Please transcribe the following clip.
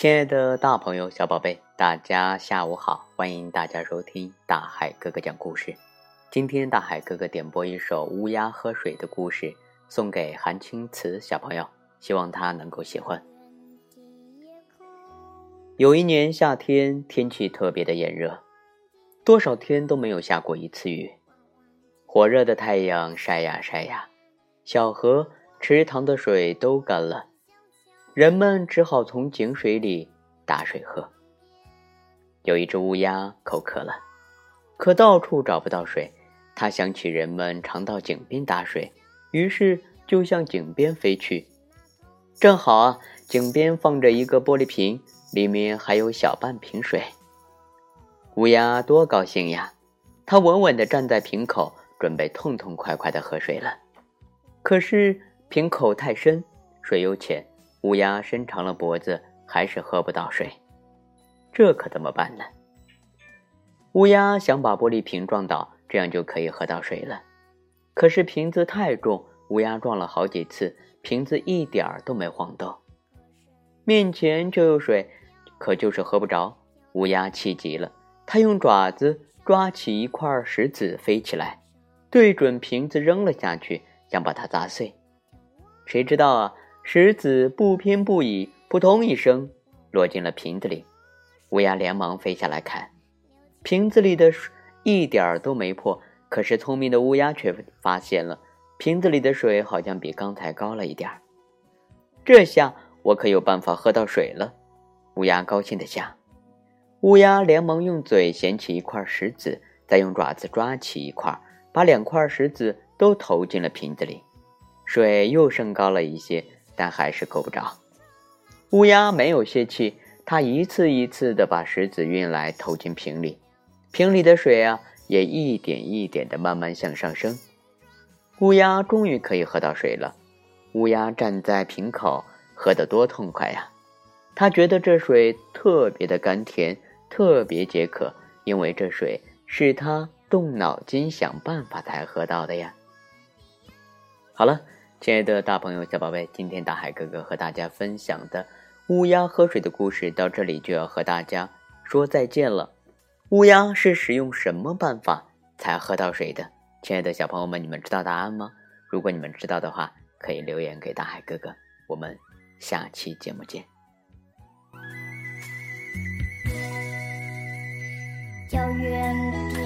亲爱的大朋友、小宝贝，大家下午好！欢迎大家收听大海哥哥讲故事。今天大海哥哥点播一首《乌鸦喝水》的故事，送给韩青瓷小朋友，希望他能够喜欢。有一年夏天，天气特别的炎热，多少天都没有下过一次雨，火热的太阳晒呀晒呀，小河、池塘的水都干了。人们只好从井水里打水喝。有一只乌鸦口渴了，可到处找不到水。它想起人们常到井边打水，于是就向井边飞去。正好啊，井边放着一个玻璃瓶，里面还有小半瓶水。乌鸦多高兴呀！它稳稳地站在瓶口，准备痛痛快快地喝水了。可是瓶口太深，水又浅。乌鸦伸长了脖子，还是喝不到水，这可怎么办呢？乌鸦想把玻璃瓶撞倒，这样就可以喝到水了。可是瓶子太重，乌鸦撞了好几次，瓶子一点儿都没晃动。面前就有水，可就是喝不着。乌鸦气急了，它用爪子抓起一块石子飞起来，对准瓶子扔了下去，想把它砸碎。谁知道啊？石子不偏不倚，扑通一声落进了瓶子里。乌鸦连忙飞下来看，瓶子里的水一点儿都没破。可是聪明的乌鸦却发现了，瓶子里的水好像比刚才高了一点儿。这下我可有办法喝到水了。乌鸦高兴地想。乌鸦连忙用嘴衔起一块石子，再用爪子抓起一块，把两块石子都投进了瓶子里，水又升高了一些。但还是够不着。乌鸦没有泄气，它一次一次地把石子运来投进瓶里，瓶里的水啊也一点一点地慢慢向上升。乌鸦终于可以喝到水了。乌鸦站在瓶口，喝得多痛快呀！它觉得这水特别的甘甜，特别解渴，因为这水是它动脑筋想办法才喝到的呀。好了。亲爱的大朋友、小宝贝，今天大海哥哥和大家分享的乌鸦喝水的故事到这里就要和大家说再见了。乌鸦是使用什么办法才喝到水的？亲爱的小朋友们，你们知道答案吗？如果你们知道的话，可以留言给大海哥哥。我们下期节目见。遥远。